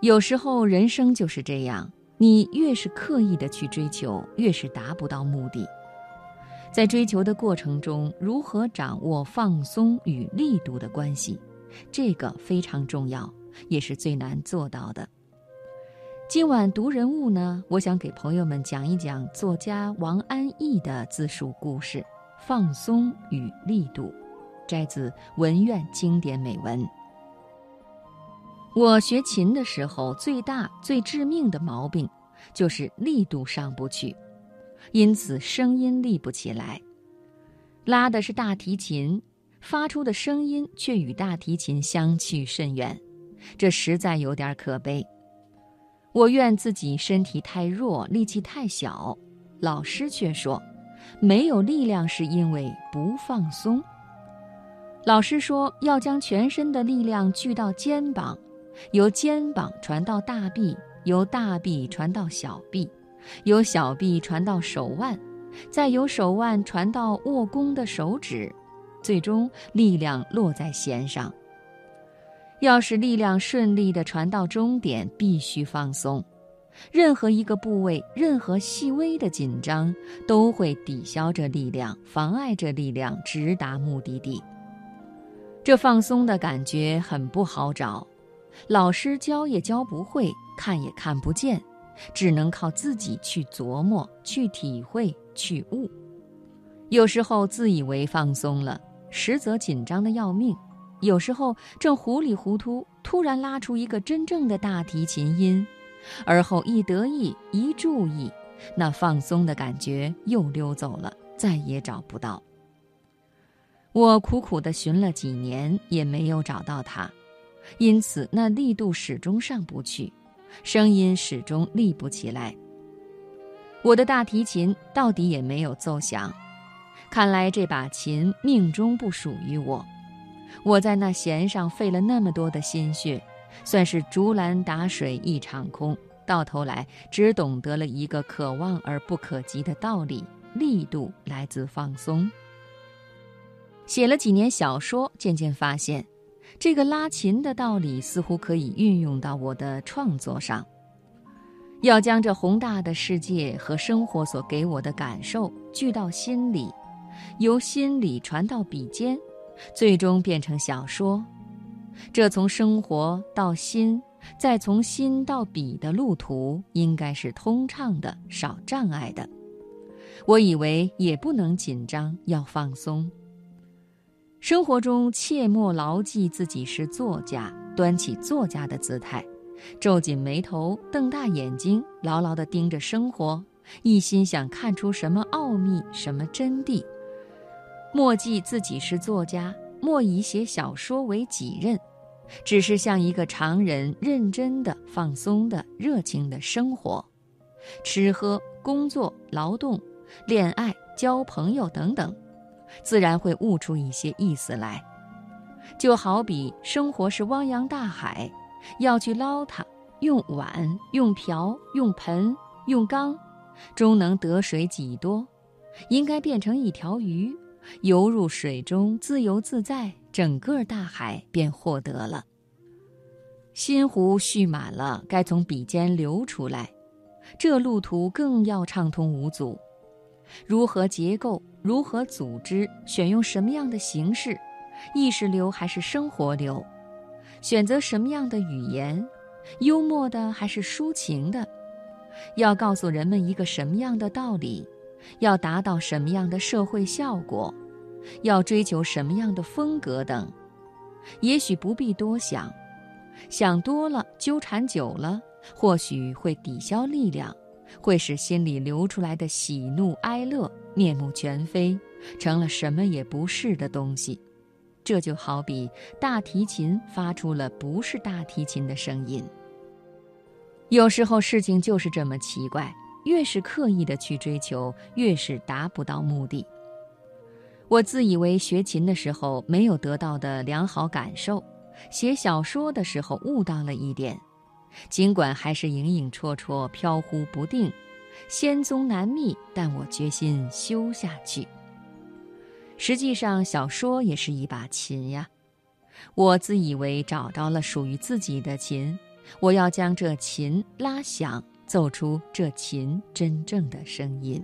有时候人生就是这样，你越是刻意的去追求，越是达不到目的。在追求的过程中，如何掌握放松与力度的关系，这个非常重要，也是最难做到的。今晚读人物呢，我想给朋友们讲一讲作家王安忆的自述故事《放松与力度》，摘自文苑经典美文。我学琴的时候，最大最致命的毛病，就是力度上不去。因此，声音立不起来。拉的是大提琴，发出的声音却与大提琴相去甚远，这实在有点可悲。我怨自己身体太弱，力气太小，老师却说，没有力量是因为不放松。老师说，要将全身的力量聚到肩膀，由肩膀传到大臂，由大臂传到小臂。由小臂传到手腕，再由手腕传到握弓的手指，最终力量落在弦上。要使力量顺利地传到终点，必须放松。任何一个部位，任何细微的紧张，都会抵消这力量，妨碍这力量直达目的地。这放松的感觉很不好找，老师教也教不会，看也看不见。只能靠自己去琢磨、去体会、去悟。有时候自以为放松了，实则紧张的要命；有时候正糊里糊涂，突然拉出一个真正的大提琴音，而后一得意、一注意，那放松的感觉又溜走了，再也找不到。我苦苦地寻了几年，也没有找到它，因此那力度始终上不去。声音始终立不起来。我的大提琴到底也没有奏响，看来这把琴命中不属于我。我在那弦上费了那么多的心血，算是竹篮打水一场空。到头来只懂得了一个可望而不可及的道理：力度来自放松。写了几年小说，渐渐发现。这个拉琴的道理似乎可以运用到我的创作上。要将这宏大的世界和生活所给我的感受聚到心里，由心里传到笔尖，最终变成小说。这从生活到心，再从心到笔的路途，应该是通畅的，少障碍的。我以为也不能紧张，要放松。生活中切莫牢记自己是作家，端起作家的姿态，皱紧眉头，瞪大眼睛，牢牢地盯着生活，一心想看出什么奥秘，什么真谛。莫记自己是作家，莫以写小说为己任，只是像一个常人，认真的、放松的、热情的生活，吃喝、工作、劳动、恋爱、交朋友等等。自然会悟出一些意思来，就好比生活是汪洋大海，要去捞它，用碗、用瓢、用盆、用缸，终能得水几多？应该变成一条鱼，游入水中，自由自在，整个大海便获得了。心湖蓄满了，该从笔尖流出来，这路途更要畅通无阻。如何结构？如何组织？选用什么样的形式？意识流还是生活流？选择什么样的语言？幽默的还是抒情的？要告诉人们一个什么样的道理？要达到什么样的社会效果？要追求什么样的风格等？也许不必多想，想多了，纠缠久了，或许会抵消力量。会使心里流出来的喜怒哀乐面目全非，成了什么也不是的东西。这就好比大提琴发出了不是大提琴的声音。有时候事情就是这么奇怪，越是刻意的去追求，越是达不到目的。我自以为学琴的时候没有得到的良好感受，写小说的时候悟到了一点。尽管还是影影绰绰、飘忽不定，仙踪难觅，但我决心修下去。实际上，小说也是一把琴呀。我自以为找到了属于自己的琴，我要将这琴拉响，奏出这琴真正的声音。